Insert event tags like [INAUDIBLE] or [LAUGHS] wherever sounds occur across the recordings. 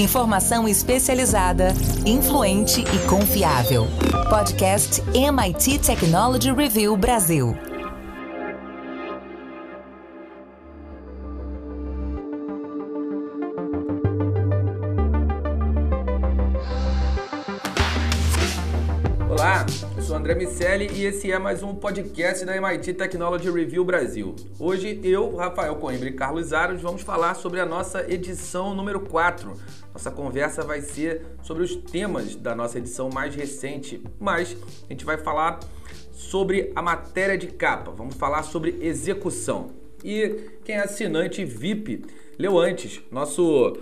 Informação especializada, influente e confiável. Podcast MIT Technology Review Brasil. André Miceli e esse é mais um podcast da MIT Technology Review Brasil. Hoje eu, Rafael Coimbra e Carlos Aros vamos falar sobre a nossa edição número 4. Nossa conversa vai ser sobre os temas da nossa edição mais recente, mas a gente vai falar sobre a matéria de capa, vamos falar sobre execução. E quem é assinante VIP leu antes nosso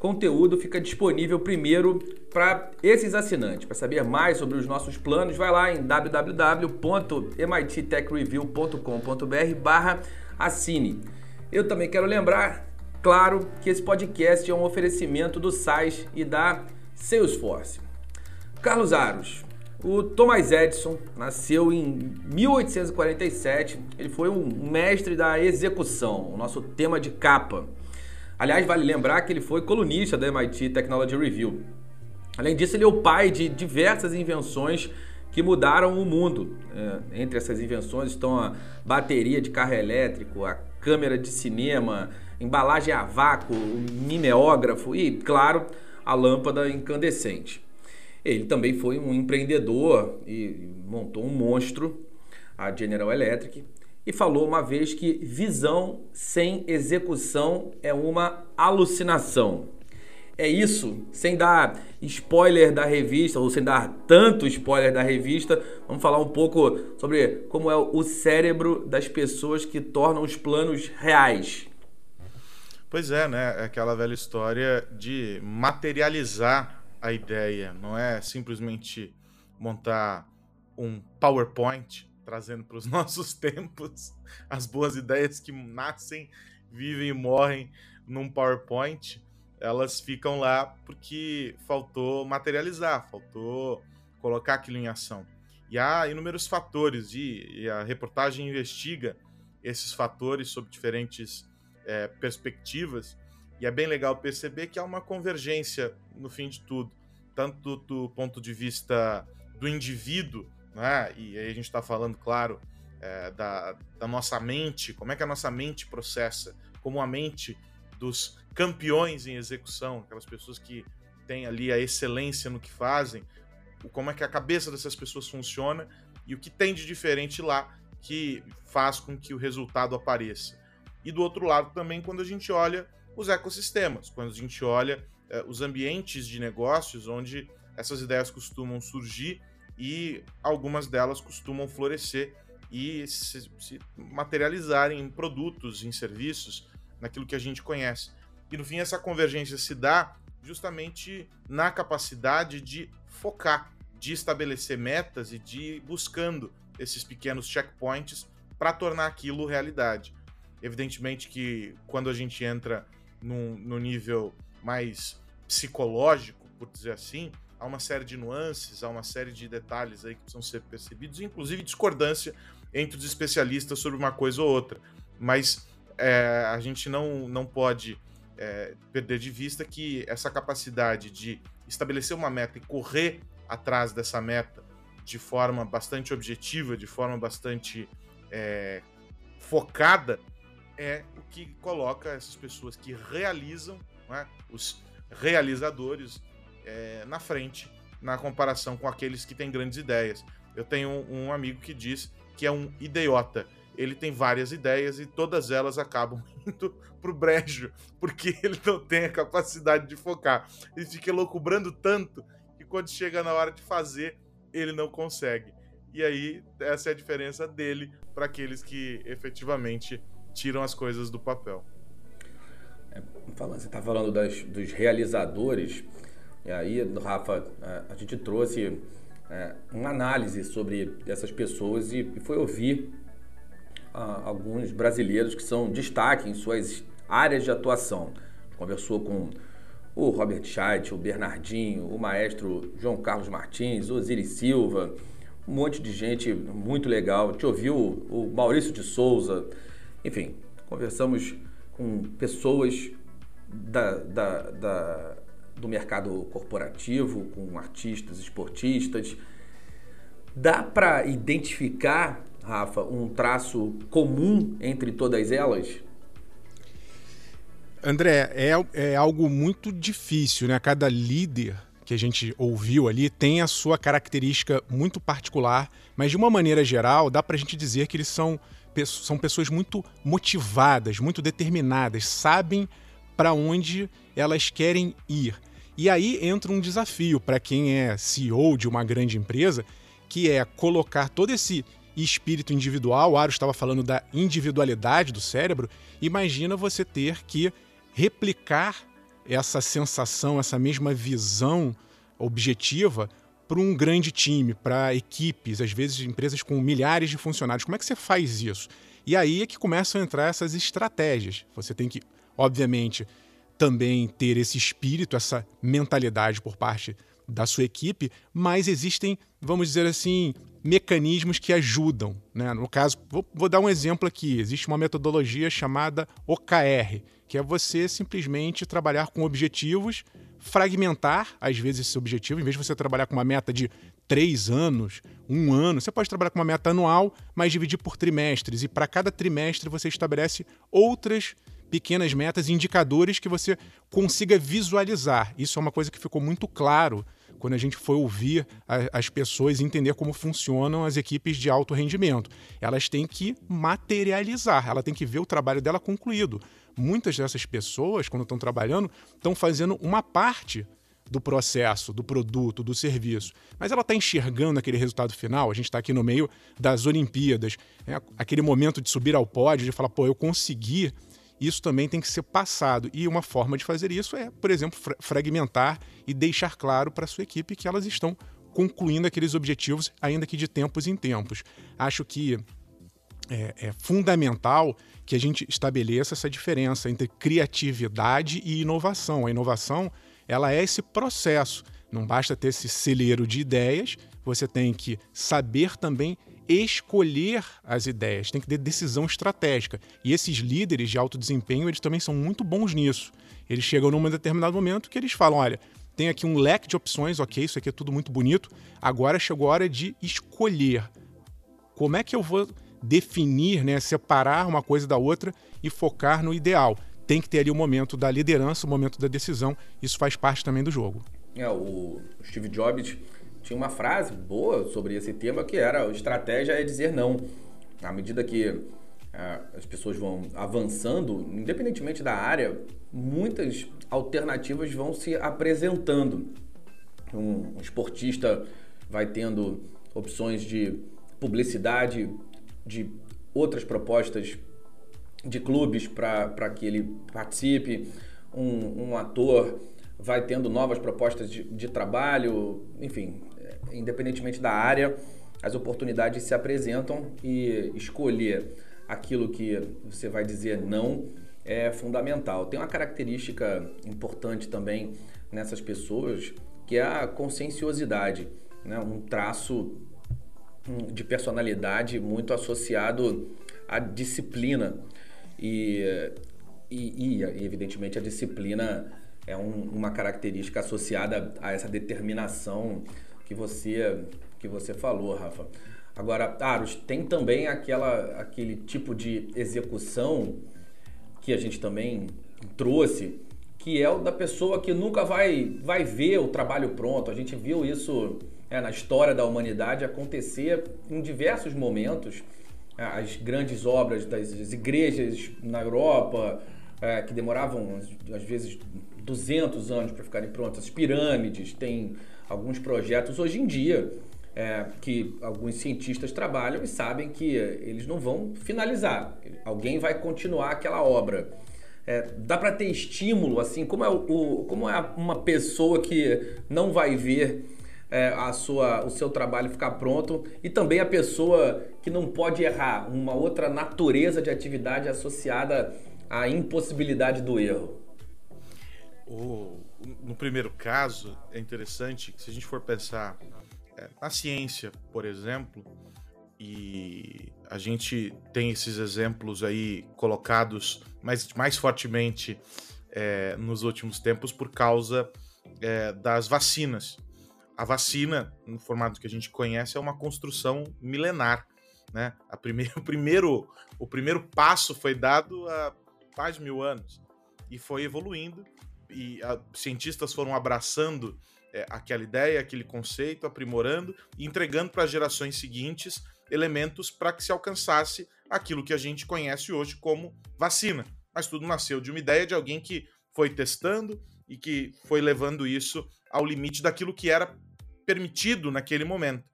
conteúdo fica disponível primeiro para esses assinantes. Para saber mais sobre os nossos planos, vai lá em www.mittechreview.com.br barra assine. Eu também quero lembrar, claro, que esse podcast é um oferecimento do SAIS e da Salesforce. Carlos Aros, o Thomas Edison nasceu em 1847. Ele foi um mestre da execução, o nosso tema de capa. Aliás, vale lembrar que ele foi colunista da MIT Technology Review. Além disso, ele é o pai de diversas invenções que mudaram o mundo. É, entre essas invenções estão a bateria de carro elétrico, a câmera de cinema, embalagem a vácuo, o mimeógrafo e, claro, a lâmpada incandescente. Ele também foi um empreendedor e montou um monstro, a General Electric, e falou uma vez que visão sem execução é uma alucinação. É isso, sem dar spoiler da revista, ou sem dar tanto spoiler da revista, vamos falar um pouco sobre como é o cérebro das pessoas que tornam os planos reais. Pois é, né? É aquela velha história de materializar a ideia, não é simplesmente montar um PowerPoint trazendo para os [LAUGHS] nossos tempos as boas ideias que nascem, vivem e morrem num PowerPoint, elas ficam lá porque faltou materializar, faltou colocar aquilo em ação. E há inúmeros fatores, e, e a reportagem investiga esses fatores sob diferentes é, perspectivas, e é bem legal perceber que há uma convergência no fim de tudo, tanto do ponto de vista do indivíduo né? E aí a gente está falando, claro, é, da, da nossa mente, como é que a nossa mente processa, como a mente dos campeões em execução, aquelas pessoas que têm ali a excelência no que fazem, como é que a cabeça dessas pessoas funciona e o que tem de diferente lá que faz com que o resultado apareça. E do outro lado também quando a gente olha os ecossistemas, quando a gente olha é, os ambientes de negócios onde essas ideias costumam surgir e algumas delas costumam florescer e se, se materializarem em produtos, em serviços, naquilo que a gente conhece. E no fim, essa convergência se dá justamente na capacidade de focar, de estabelecer metas e de ir buscando esses pequenos checkpoints para tornar aquilo realidade. Evidentemente que quando a gente entra no, no nível mais psicológico, por dizer assim, há uma série de nuances, há uma série de detalhes aí que precisam ser percebidos, inclusive discordância entre os especialistas sobre uma coisa ou outra. Mas é, a gente não, não pode é, perder de vista que essa capacidade de estabelecer uma meta e correr atrás dessa meta de forma bastante objetiva, de forma bastante é, focada, é o que coloca essas pessoas que realizam, né, os realizadores, é, na frente na comparação com aqueles que têm grandes ideias. Eu tenho um, um amigo que diz que é um idiota. Ele tem várias ideias e todas elas acabam [LAUGHS] indo pro brejo, porque [LAUGHS] ele não tem a capacidade de focar. Ele fica loucubrando tanto que quando chega na hora de fazer, ele não consegue. E aí, essa é a diferença dele para aqueles que efetivamente tiram as coisas do papel. É, você está falando das, dos realizadores. E aí, Rafa, é, a gente trouxe é, uma análise sobre essas pessoas e foi ouvir alguns brasileiros que são destaque em suas áreas de atuação. Conversou com o Robert Scheidt, o Bernardinho, o maestro João Carlos Martins, Osiris Silva, um monte de gente muito legal. Te ouviu o Maurício de Souza, enfim, conversamos com pessoas da, da, da do mercado corporativo, com artistas, esportistas. Dá para identificar, Rafa, um traço comum entre todas elas? André, é, é algo muito difícil, né? Cada líder que a gente ouviu ali tem a sua característica muito particular, mas de uma maneira geral, dá para a gente dizer que eles são, são pessoas muito motivadas, muito determinadas, sabem para onde elas querem ir. E aí entra um desafio para quem é CEO de uma grande empresa, que é colocar todo esse espírito individual. O Aro estava falando da individualidade do cérebro. Imagina você ter que replicar essa sensação, essa mesma visão objetiva para um grande time, para equipes, às vezes empresas com milhares de funcionários. Como é que você faz isso? E aí é que começam a entrar essas estratégias. Você tem que, obviamente, também ter esse espírito, essa mentalidade por parte da sua equipe, mas existem, vamos dizer assim, mecanismos que ajudam. Né? No caso, vou, vou, dar um exemplo aqui: existe uma metodologia chamada OKR, que é você simplesmente trabalhar com objetivos, fragmentar, às vezes, esse objetivo, em vez de você trabalhar com uma meta de três anos, um ano, você pode trabalhar com uma meta anual, mas dividir por trimestres, e para cada trimestre você estabelece outras pequenas metas, indicadores que você consiga visualizar. Isso é uma coisa que ficou muito claro quando a gente foi ouvir as pessoas entender como funcionam as equipes de alto rendimento. Elas têm que materializar, ela tem que ver o trabalho dela concluído. Muitas dessas pessoas, quando estão trabalhando, estão fazendo uma parte do processo, do produto, do serviço, mas ela está enxergando aquele resultado final. A gente está aqui no meio das Olimpíadas, é aquele momento de subir ao pódio, de falar, pô, eu consegui isso também tem que ser passado. E uma forma de fazer isso é, por exemplo, fra fragmentar e deixar claro para a sua equipe que elas estão concluindo aqueles objetivos, ainda que de tempos em tempos. Acho que é, é fundamental que a gente estabeleça essa diferença entre criatividade e inovação. A inovação ela é esse processo. Não basta ter esse celeiro de ideias, você tem que saber também escolher as ideias, tem que ter decisão estratégica. E esses líderes de alto desempenho, eles também são muito bons nisso. Eles chegam num determinado momento que eles falam: olha, tem aqui um leque de opções, ok, isso aqui é tudo muito bonito, agora chegou a hora de escolher. Como é que eu vou definir, né, separar uma coisa da outra e focar no ideal? Tem que ter ali o momento da liderança, o momento da decisão, isso faz parte também do jogo. É, o Steve Jobs tinha uma frase boa sobre esse tema que era estratégia é dizer não. À medida que é, as pessoas vão avançando, independentemente da área, muitas alternativas vão se apresentando. Um, um esportista vai tendo opções de publicidade, de outras propostas de clubes para que ele participe. Um, um, ator vai tendo novas propostas de, de trabalho, enfim, independentemente da área, as oportunidades se apresentam e escolher aquilo que você vai dizer não é fundamental. Tem uma característica importante também nessas pessoas que é a conscienciosidade, né? um traço hum, de personalidade muito associado à disciplina. E, e, e evidentemente, a disciplina é um, uma característica associada a essa determinação que você que você falou, Rafa. Agora, Aros, tem também aquela aquele tipo de execução que a gente também trouxe, que é o da pessoa que nunca vai vai ver o trabalho pronto. A gente viu isso é, na história da humanidade acontecer em diversos momentos. As grandes obras das igrejas na Europa, é, que demoravam às vezes 200 anos para ficarem prontas, as pirâmides, tem alguns projetos hoje em dia é, que alguns cientistas trabalham e sabem que eles não vão finalizar. Alguém vai continuar aquela obra. É, dá para ter estímulo, assim, como é, o, como é uma pessoa que não vai ver é, a sua, o seu trabalho ficar pronto e também a pessoa que não pode errar, uma outra natureza de atividade associada à impossibilidade do erro. Oh, no primeiro caso, é interessante que se a gente for pensar é, na ciência, por exemplo, e a gente tem esses exemplos aí colocados mais, mais fortemente é, nos últimos tempos por causa é, das vacinas. A vacina, no formato que a gente conhece, é uma construção milenar. Né? A primeiro, [LAUGHS] o, primeiro, o primeiro passo foi dado há de mil anos e foi evoluindo, e a, cientistas foram abraçando é, aquela ideia, aquele conceito, aprimorando e entregando para as gerações seguintes elementos para que se alcançasse aquilo que a gente conhece hoje como vacina. Mas tudo nasceu de uma ideia de alguém que foi testando e que foi levando isso ao limite daquilo que era permitido naquele momento.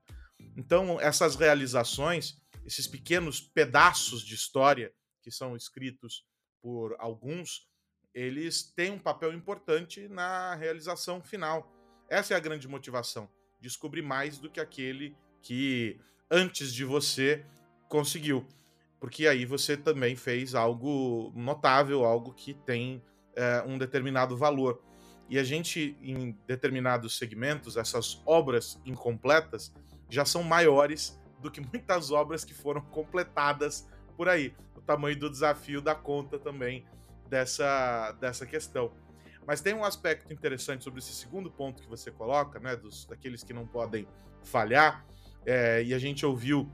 Então, essas realizações, esses pequenos pedaços de história que são escritos por alguns, eles têm um papel importante na realização final. Essa é a grande motivação, descobrir mais do que aquele que antes de você conseguiu. Porque aí você também fez algo notável, algo que tem é, um determinado valor. E a gente, em determinados segmentos, essas obras incompletas já são maiores do que muitas obras que foram [LAUGHS] completadas por aí. O tamanho do desafio dá conta também dessa, dessa questão. Mas tem um aspecto interessante sobre esse segundo ponto que você coloca, né, dos, daqueles que não podem falhar, é, e a gente ouviu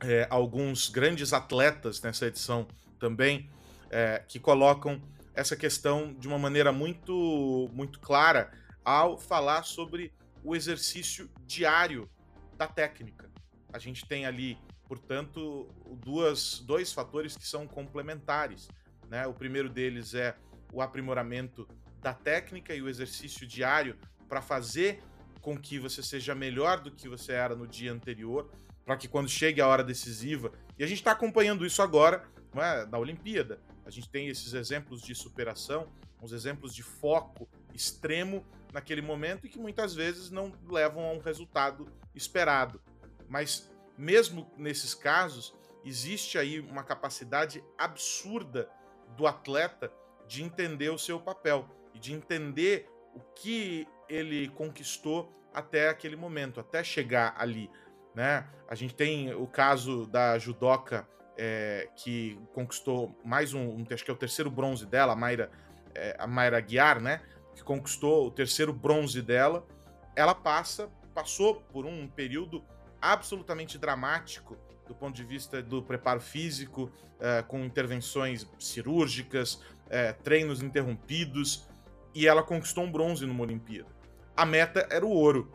é, alguns grandes atletas nessa edição também, é, que colocam essa questão de uma maneira muito, muito clara ao falar sobre o exercício diário da técnica. A gente tem ali, portanto, duas, dois fatores que são complementares. Né? O primeiro deles é o aprimoramento da técnica e o exercício diário para fazer com que você seja melhor do que você era no dia anterior, para que quando chegue a hora decisiva, e a gente está acompanhando isso agora é, na Olimpíada, a gente tem esses exemplos de superação, uns exemplos de foco extremo naquele momento e que muitas vezes não levam a um resultado esperado. Mas mesmo nesses casos, existe aí uma capacidade absurda do atleta de entender o seu papel e de entender o que ele conquistou até aquele momento, até chegar ali. Né? A gente tem o caso da judoca é, que conquistou mais um, acho que é o terceiro bronze dela, a Mayra, é, a Mayra Guiar, né? Que conquistou o terceiro bronze dela. Ela passa, passou por um período absolutamente dramático do ponto de vista do preparo físico, é, com intervenções cirúrgicas, é, treinos interrompidos, e ela conquistou um bronze numa Olimpíada. A meta era o ouro,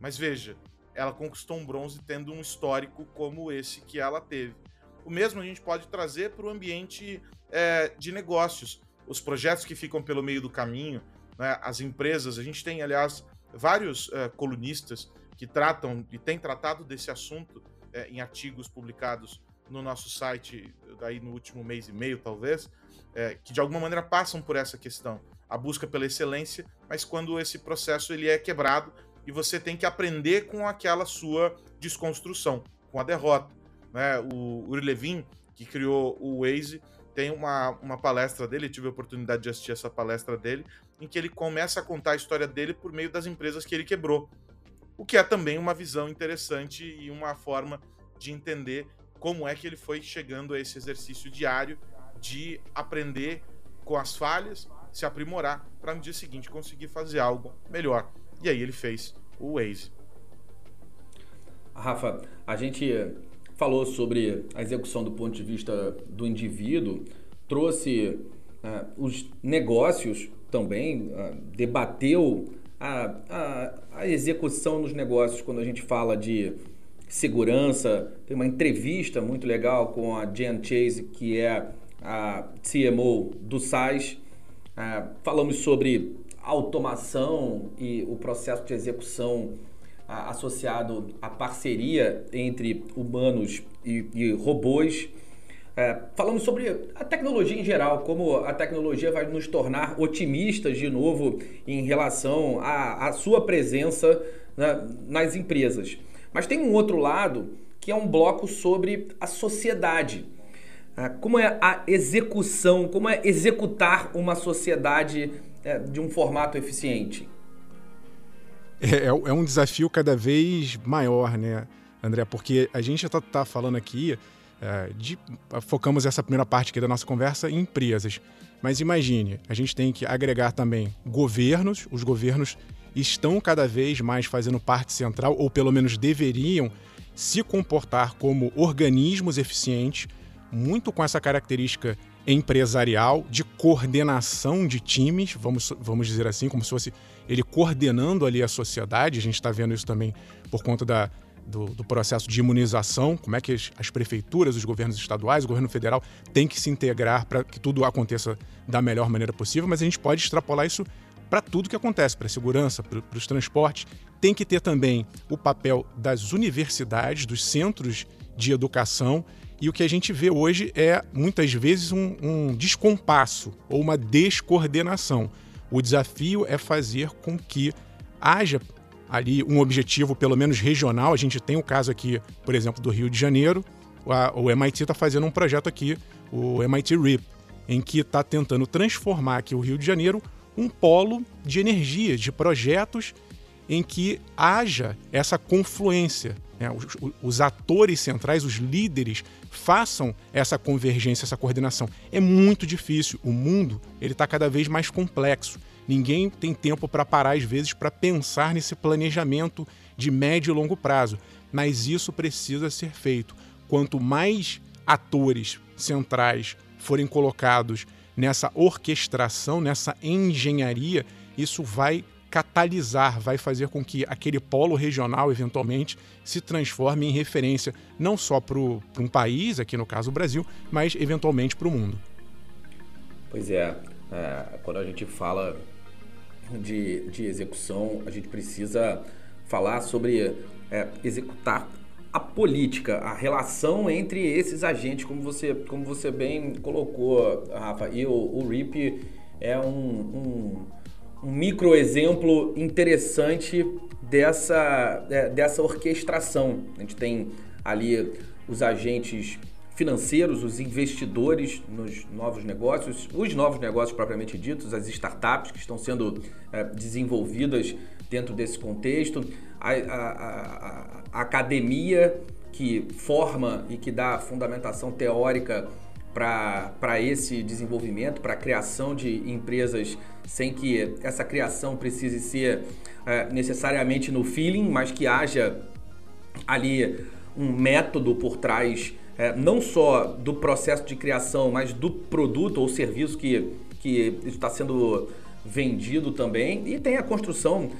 mas veja, ela conquistou um bronze tendo um histórico como esse que ela teve. O mesmo a gente pode trazer para o ambiente é, de negócios. Os projetos que ficam pelo meio do caminho, né, as empresas, a gente tem, aliás, vários colunistas que tratam e têm tratado desse assunto é, em artigos publicados no nosso site, daí no último mês e meio, talvez, é, que de alguma maneira passam por essa questão, a busca pela excelência, mas quando esse processo ele é quebrado e você tem que aprender com aquela sua desconstrução, com a derrota. Né? O Uri Levin, que criou o Waze, tem uma, uma palestra dele, tive a oportunidade de assistir essa palestra dele, em que ele começa a contar a história dele por meio das empresas que ele quebrou. O que é também uma visão interessante e uma forma de entender como é que ele foi chegando a esse exercício diário de aprender com as falhas, se aprimorar, para no dia seguinte conseguir fazer algo melhor. E aí ele fez o Waze. Rafa, a gente falou sobre a execução do ponto de vista do indivíduo, trouxe uh, os negócios também, uh, debateu a, a, a, execução nos negócios quando a gente fala de segurança. Tem uma entrevista muito legal com a Jen Chase, que é a CMO do SAIS. Uh, falamos sobre automação e o processo de execução associado à parceria entre humanos e, e robôs. É, falamos sobre a tecnologia em geral, como a tecnologia vai nos tornar otimistas de novo em relação à, à sua presença né, nas empresas. Mas tem um outro lado que é um bloco sobre a sociedade. É, como é a execução, como é executar uma sociedade é, de um formato eficiente? É, é, é, um desafio cada vez maior, né, André? Porque a gente já está tá falando aqui, é, de, focamos essa primeira parte aqui da nossa conversa em empresas. Mas imagine, a gente tem que agregar também governos, os governos estão cada vez mais fazendo parte central, ou pelo menos deveriam se comportar como organismos eficientes, muito com essa característica empresarial de coordenação de times, vamos, vamos dizer assim, como se fosse ele coordenando ali a sociedade. A gente está vendo isso também por conta da, do, do, processo de imunização, como é que as, as, prefeituras, os governos estaduais, o governo federal têm que se integrar para que tudo aconteça da melhor maneira possível, mas a gente pode extrapolar isso para tudo que acontece, para a segurança, para os transportes. Tem que ter também o papel das universidades, dos centros de educação. E o que a gente vê hoje é, muitas vezes, um, um descompasso ou uma descoordenação. O desafio é fazer com que haja ali um objetivo, pelo menos regional. A gente tem o caso aqui, por exemplo, do Rio de Janeiro. O MIT está fazendo um projeto aqui, o MIT RIP, em que está tentando transformar aqui o Rio de Janeiro um polo de energia, de projetos em que haja essa confluência. Né? Os, os, atores centrais, os líderes, façam essa convergência, essa coordenação. É muito difícil. O mundo ele está cada vez mais complexo. Ninguém tem tempo para parar, às vezes, para pensar nesse planejamento de médio e longo prazo. Mas isso precisa ser feito. Quanto mais atores centrais forem colocados nessa orquestração, nessa engenharia, isso vai catalisar, vai fazer com que aquele polo regional, eventualmente, se transforme em referência não só para um país, aqui no caso o Brasil, mas eventualmente para o mundo. Pois é, é, quando a gente fala de, de execução, a gente precisa falar sobre é, executar a política, a relação entre esses agentes, como você, como você bem colocou, Rafa, e o, o RIP é um, um, um micro exemplo interessante dessa, é, dessa orquestração. A gente tem ali os agentes financeiros, os investidores nos novos negócios, os novos negócios propriamente ditos, as startups que estão sendo é, desenvolvidas dentro desse contexto, a, a, a, academia que forma e que dá fundamentação teórica para esse desenvolvimento, para a criação de empresas sem que essa criação precise ser é, necessariamente no feeling, mas que haja ali um método por trás, é, não só do processo de criação, mas do produto ou serviço que, que está sendo vendido também. E tem a construção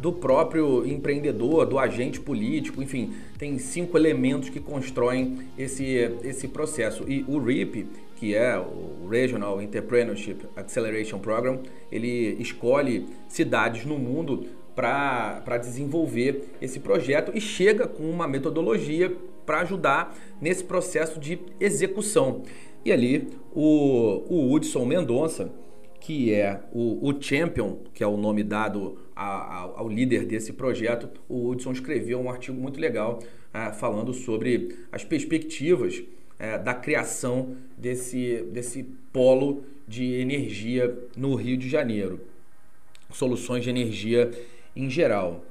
do próprio empreendedor, do agente político, enfim, tem cinco elementos que constroem esse, esse processo. E o REAP, que é o Regional Entrepreneurship Acceleration Program, ele escolhe cidades no mundo para desenvolver esse projeto e chega com uma metodologia para ajudar nesse processo de execução. E ali o, o Hudson Mendonça, que é o, o Champion, que é o nome dado ao líder desse projeto, o Hudson escreveu um artigo muito legal é, falando sobre as perspectivas é, da criação desse, desse polo de energia no Rio de Janeiro. Soluções de energia em geral.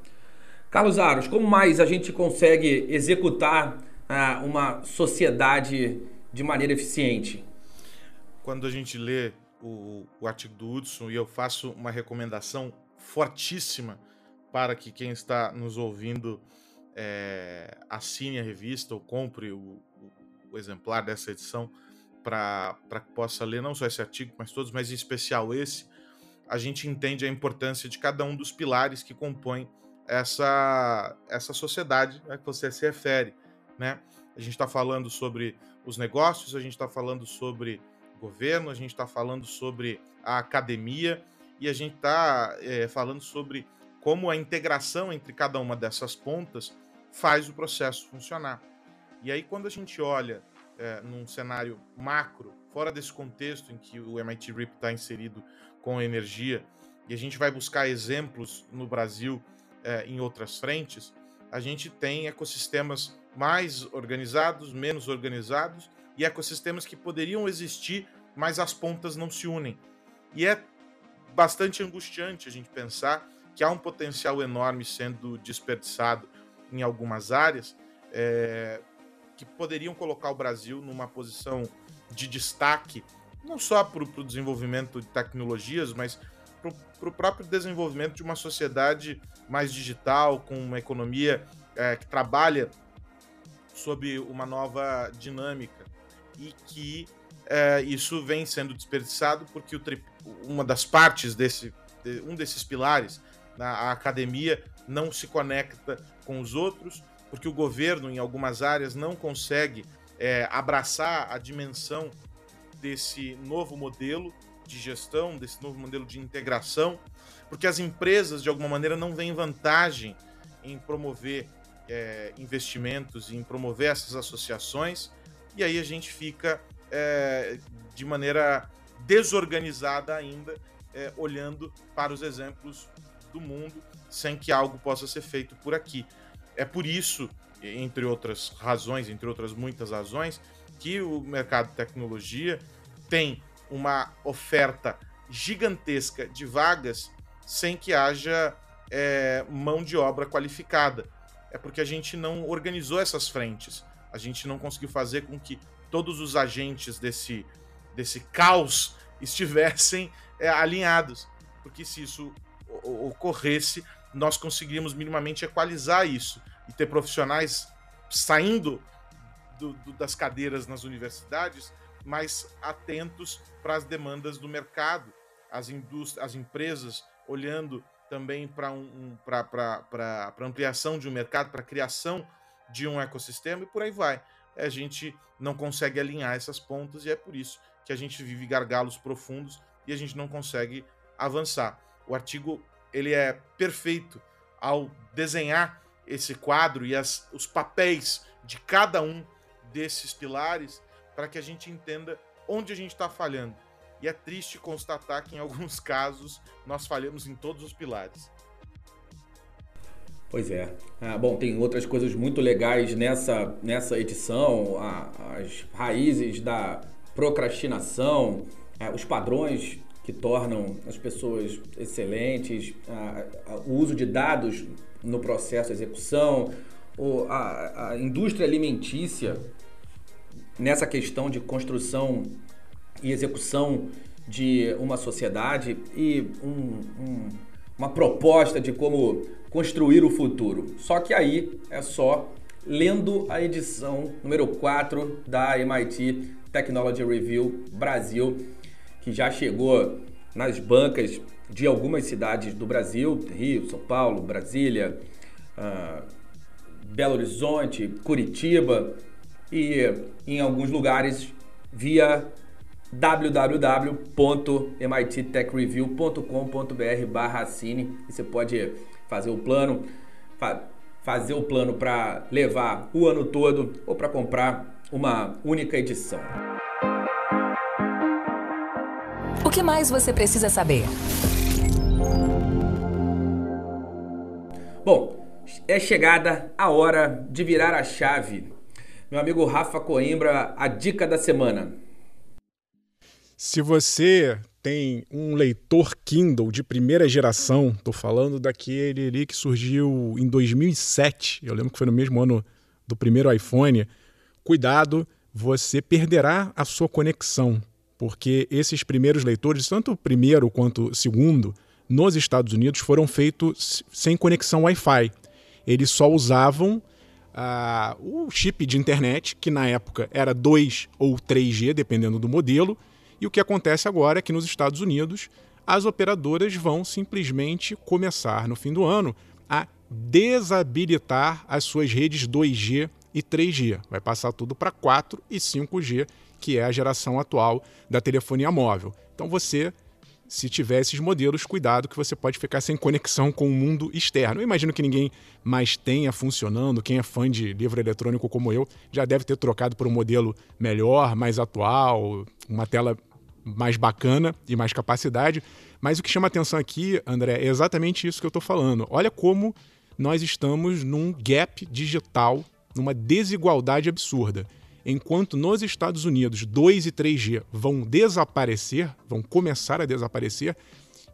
Carlos Aros, como mais a gente consegue executar é, uma sociedade de maneira eficiente? Quando a gente lê o, o artigo do Hudson e eu faço uma recomendação fortíssima para que quem está nos ouvindo é, assine a revista ou compre o, o, o exemplar dessa edição para que possa ler não só esse artigo, mas todos, mas em especial esse, a gente entende a importância de cada um dos pilares que compõem essa, essa sociedade a que você se refere. Né? A gente está falando sobre os negócios, a gente está falando sobre governo, a gente está falando sobre a academia e a gente está é, falando sobre como a integração entre cada uma dessas pontas faz o processo funcionar. E aí, quando a gente olha é, num cenário macro, fora desse contexto em que o MIT RIP está inserido com energia, e a gente vai buscar exemplos no Brasil é, em outras frentes, a gente tem ecossistemas mais organizados, menos organizados, e ecossistemas que poderiam existir, mas as pontas não se unem. E é bastante angustiante a gente pensar que há um potencial enorme sendo desperdiçado em algumas áreas é, que poderiam colocar o Brasil numa posição de destaque não só para o desenvolvimento de tecnologias, mas para o próprio desenvolvimento de uma sociedade mais digital, com uma economia é, que trabalha sob uma nova dinâmica. E que é, isso vem sendo desperdiçado porque o uma das partes desse um desses pilares na academia não se conecta com os outros porque o governo em algumas áreas não consegue é, abraçar a dimensão desse novo modelo de gestão, desse novo modelo de integração, porque as empresas, de alguma maneira, não veem vantagem em promover é, investimentos, em promover essas associações, e aí a gente fica é, de maneira desorganizada ainda, é, olhando para os exemplos do mundo, sem que algo possa ser feito por aqui. É por isso, entre outras razões, entre outras muitas razões, que o mercado de tecnologia tem uma oferta gigantesca de vagas sem que haja é, mão de obra qualificada. É porque a gente não organizou essas frentes. A gente não conseguiu fazer com que todos os agentes desse, desse caos [LAUGHS] estivessem é, alinhados. Porque se isso ocorresse, nós conseguiríamos minimamente equalizar isso e ter profissionais saindo do, do, das cadeiras nas universidades mais atentos para as demandas do mercado, as, indústrias, as empresas olhando também para um, um, para ampliação de um mercado, para a criação de um ecossistema e por aí vai. A gente não consegue alinhar essas pontas e é por isso que a gente vive gargalos profundos e a gente não consegue avançar. O artigo ele é perfeito ao desenhar esse quadro e as, os papéis de cada um desses pilares para que a gente entenda onde a gente está falhando. E é triste constatar que em alguns [LAUGHS] casos nós falhamos em todos os pilares. Pois é. Ah, bom, tem outras coisas muito legais nessa, nessa edição, a, as raízes da procrastinação, é, os padrões que tornam as pessoas excelentes, a, a, o uso de dados no processo de execução, o, a, a indústria alimentícia nessa questão de construção e execução de uma sociedade e um, um, uma proposta de como construir o futuro. Só que aí é só lendo a edição número 4 da MIT Technology Review Brasil, que já chegou nas bancas de algumas cidades do Brasil, Rio, São Paulo, Brasília, uh, Belo Horizonte, Curitiba, e em alguns lugares via www.mittechreview.com.br barra assine e você pode fazer o plano fa fazer o plano para levar o ano todo ou para comprar uma única edição. O que mais você precisa saber? Bom, é chegada a hora de virar a chave meu amigo Rafa Coimbra, a dica da semana. Se você tem um leitor Kindle de primeira geração, estou falando daquele ali que surgiu em 2007, eu lembro que foi no mesmo ano do primeiro iPhone, cuidado, você perderá a sua conexão, porque esses primeiros leitores, tanto o primeiro quanto o segundo, nos Estados Unidos foram feitos sem conexão Wi-Fi. Eles só usavam uh, o chip de internet, que na época era 2 ou 3G, dependendo do modelo, e o que acontece agora é que nos Estados Unidos as operadoras vão simplesmente começar no fim do ano a desabilitar as suas redes 2G e 3G. Vai passar tudo para 4 e 5G, que é a geração atual da telefonia móvel. Então você se tiver esses modelos, cuidado que você pode ficar sem conexão com o mundo externo. Eu imagino que ninguém mais tenha funcionando, quem é fã de livro eletrônico como eu, já deve ter trocado por um modelo melhor, mais atual, uma tela mais bacana e mais capacidade. Mas o que chama atenção aqui, André, é exatamente isso que eu estou falando. Olha como nós estamos num gap digital, numa desigualdade absurda enquanto nos Estados Unidos 2 e 3G vão desaparecer, vão começar a desaparecer,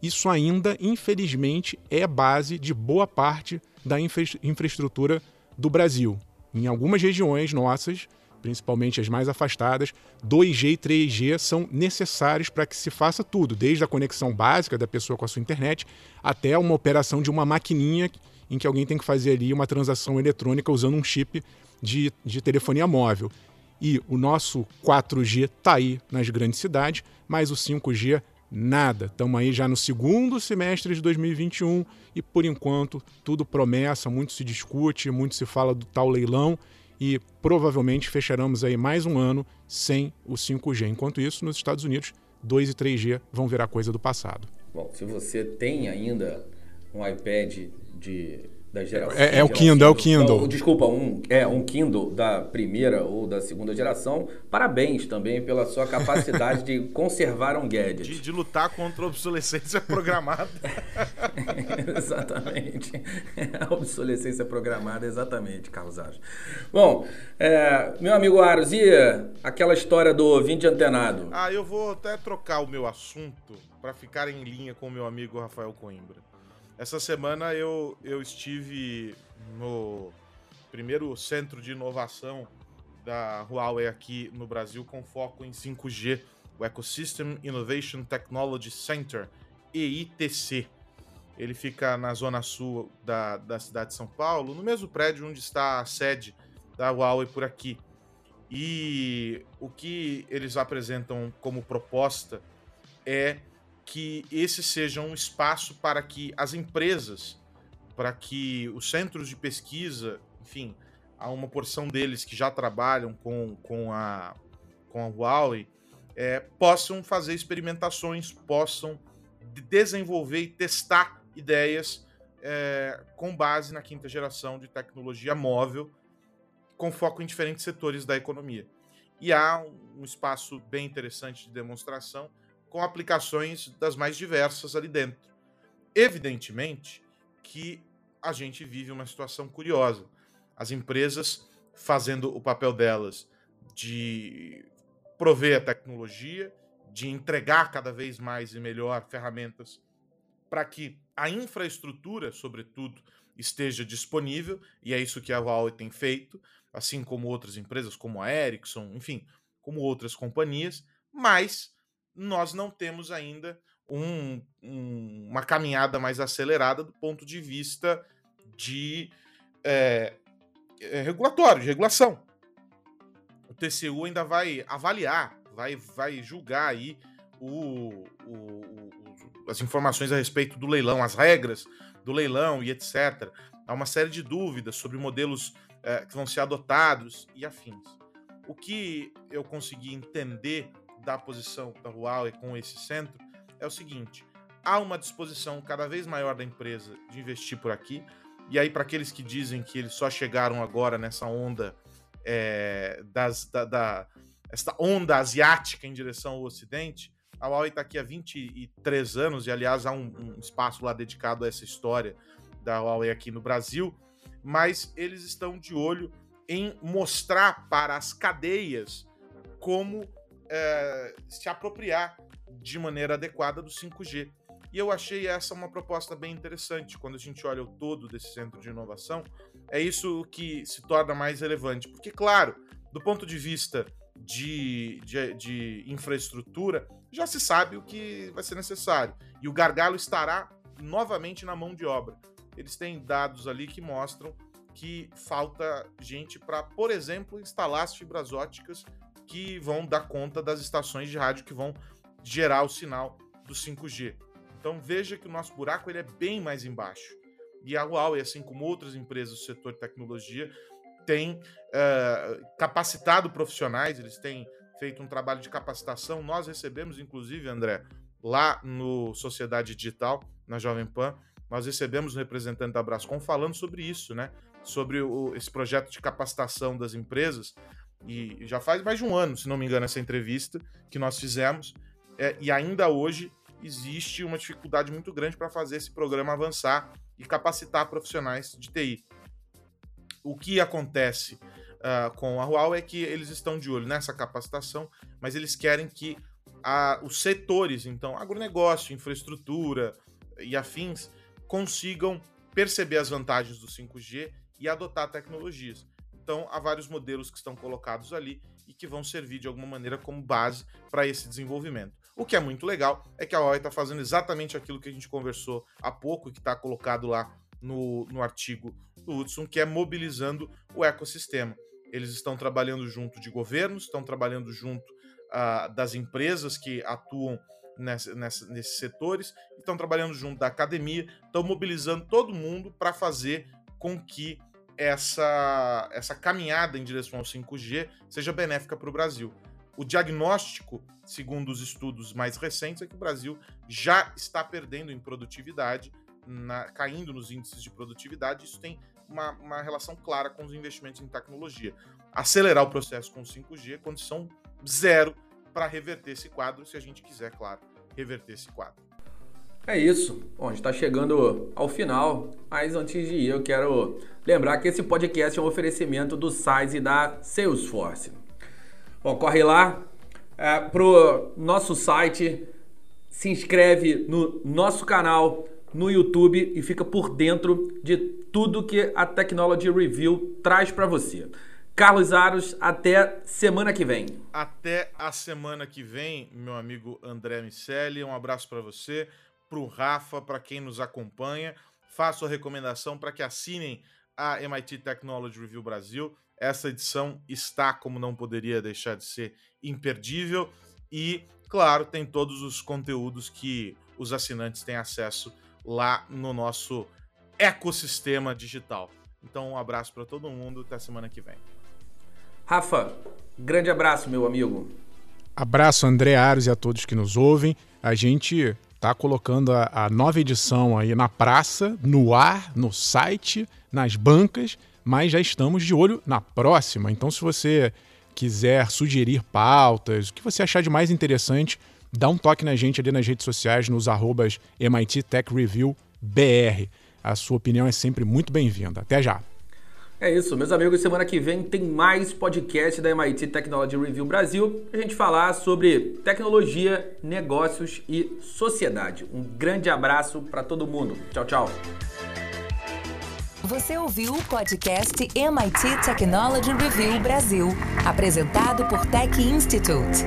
isso ainda, infelizmente, é base de boa parte da infra infraestrutura do Brasil. Em algumas regiões nossas, principalmente as mais afastadas, 2G e 3G são necessários para que se faça tudo, desde a conexão básica da pessoa com a sua internet até uma operação de uma maquininha em que alguém tem que fazer ali uma transação eletrônica usando um chip de, de telefonia móvel. E o nosso 4G está aí nas grandes cidades, mas o 5G nada. Estamos aí já no segundo semestre de 2021 e, por enquanto, tudo promessa, muito se discute, muito se fala do tal leilão e provavelmente fecharemos aí mais um ano sem o 5G. Enquanto isso, nos Estados Unidos, 2 e 3G vão virar coisa do passado. Bom, se você tem ainda um iPad de da geração. É, é o Kindle, é o Kindle. Não, desculpa, um, é um Kindle da primeira ou da segunda geração. Parabéns também pela sua capacidade de [LAUGHS] conservar um gadget. De, de lutar contra a obsolescência [LAUGHS] programada. [LAUGHS] exatamente. A obsolescência programada, exatamente, Carlos Aros. Bom, é, meu amigo Aros, e aquela história do ouvinte antenado? Ah, eu vou até trocar o meu assunto para ficar em linha com o meu amigo Rafael Coimbra. Essa semana eu, eu estive no primeiro centro de inovação da Huawei aqui no Brasil com foco em 5G, o Ecosystem Innovation Technology Center, EITC. Ele fica na zona sul da, da cidade de São Paulo, no mesmo prédio onde está a sede da Huawei por aqui. E o que eles apresentam como proposta é que esse seja um espaço para que as empresas, para que os centros de pesquisa, enfim, há uma porção deles que já trabalham com, com, a, com a Huawei, é, possam fazer experimentações, possam desenvolver e testar ideias é, com base na quinta geração de tecnologia móvel, com foco em diferentes setores da economia. E há um espaço bem interessante de demonstração com aplicações das mais diversas ali dentro. Evidentemente que a gente vive uma situação curiosa. As empresas fazendo o papel delas de prover a tecnologia, de entregar cada vez mais e melhor ferramentas para que a infraestrutura, sobretudo, esteja disponível, e é isso que a Huawei tem feito, assim como outras empresas, como a Ericsson, enfim, como outras companhias, mas nós não temos ainda um, um, uma caminhada mais acelerada do ponto de vista de é, é, regulatório, de regulação. O TCU ainda vai avaliar, vai, vai julgar aí o, o, o, as informações a respeito do leilão, as regras do leilão e etc. Há uma série de dúvidas sobre modelos é, que vão ser adotados e afins. O que eu consegui entender da posição da Huawei com esse centro é o seguinte: há uma disposição cada vez maior da empresa de investir por aqui. E aí, para aqueles que dizem que eles só chegaram agora nessa onda é, das, da, da esta onda asiática em direção ao Ocidente, a Huawei está aqui há 23 anos, e aliás há um, um, espaço lá dedicado a essa história da Huawei aqui no Brasil, mas eles estão de olho em mostrar para as cadeias como é, se apropriar de maneira adequada do 5G. E eu achei essa uma proposta bem interessante. Quando a gente olha o todo desse centro de inovação, é isso que se torna mais relevante. Porque, claro, do ponto de vista de, de, de infraestrutura, já se sabe o que vai ser necessário. E o gargalo estará novamente na mão de obra. Eles têm dados ali que mostram que falta gente para, por exemplo, instalar as fibras óticas que vão dar conta das estações de rádio que vão gerar o sinal do 5G. Então veja que o nosso buraco ele é bem mais embaixo. E a Huawei, assim como outras empresas do setor de tecnologia, tem uh, capacitado profissionais, eles têm feito um trabalho de capacitação. Nós recebemos, inclusive, André, lá no Sociedade Digital, na Jovem Pan, nós recebemos um representante da Brascom falando sobre isso, né? Sobre o, esse projeto de capacitação das empresas e já faz mais de um ano, se não me engano, essa entrevista que nós fizemos. É, e ainda hoje existe uma dificuldade muito grande para fazer esse programa avançar e capacitar profissionais de TI. O que acontece uh, com a Huawei é que eles estão de olho nessa capacitação, mas eles querem que a, os setores, então agronegócio, infraestrutura e afins, consigam perceber as vantagens do 5G e adotar tecnologias. Então, há vários modelos que estão colocados ali e que vão servir de alguma maneira como base para esse desenvolvimento. O que é muito legal é que a Huawei está fazendo exatamente aquilo que a gente conversou há pouco e que está colocado lá no, no artigo do Hudson, que é mobilizando o ecossistema. Eles estão trabalhando junto de governos, estão trabalhando junto uh, das empresas que atuam nessa, nessa, nesses setores, estão trabalhando junto da academia, estão mobilizando todo mundo para fazer com que essa, essa caminhada em direção ao 5G seja benéfica para o Brasil. O diagnóstico, segundo os estudos mais recentes, é que o Brasil já está perdendo em produtividade, na, caindo nos índices de produtividade. Isso tem uma, uma relação clara com os investimentos em tecnologia. Acelerar o processo com o 5G é condição zero para reverter esse quadro, se a gente quiser, claro, reverter esse quadro. É isso. Bom, a gente está chegando ao final, mas antes de ir, eu quero lembrar que esse podcast é um oferecimento do SAIS e da Salesforce. Bom, corre lá é, pro nosso site, se inscreve no nosso canal no YouTube e fica por dentro de tudo que a Technology Review traz para você. Carlos Aros, até semana que vem. Até a semana que vem, meu amigo André Miceli. Um abraço para você para o Rafa, para quem nos acompanha. Faço a recomendação para que assinem a MIT Technology Review Brasil. Essa edição está, como não poderia deixar de ser, imperdível. E, claro, tem todos os conteúdos que os assinantes têm acesso lá no nosso ecossistema digital. Então, um abraço para todo mundo. Até semana que vem. Rafa, grande abraço, meu amigo. Abraço, André Aros e a todos que nos ouvem. A gente tá colocando a, a, nova edição aí na praça, no ar, no site, nas bancas, mas já estamos de olho na próxima. Então, se você quiser sugerir pautas, o que você achar de mais interessante, dá um toque na gente ali nas redes sociais, nos arrobas MIT Tech Review BR. A sua opinião é sempre muito bem-vinda. Até já! É isso, meus amigos. Semana que vem tem mais podcast da MIT Technology Review Brasil a gente falar sobre tecnologia, negócios e sociedade. Um grande abraço para todo mundo. Tchau, tchau. Você ouviu o podcast MIT Technology Review Brasil, apresentado por Tech Institute.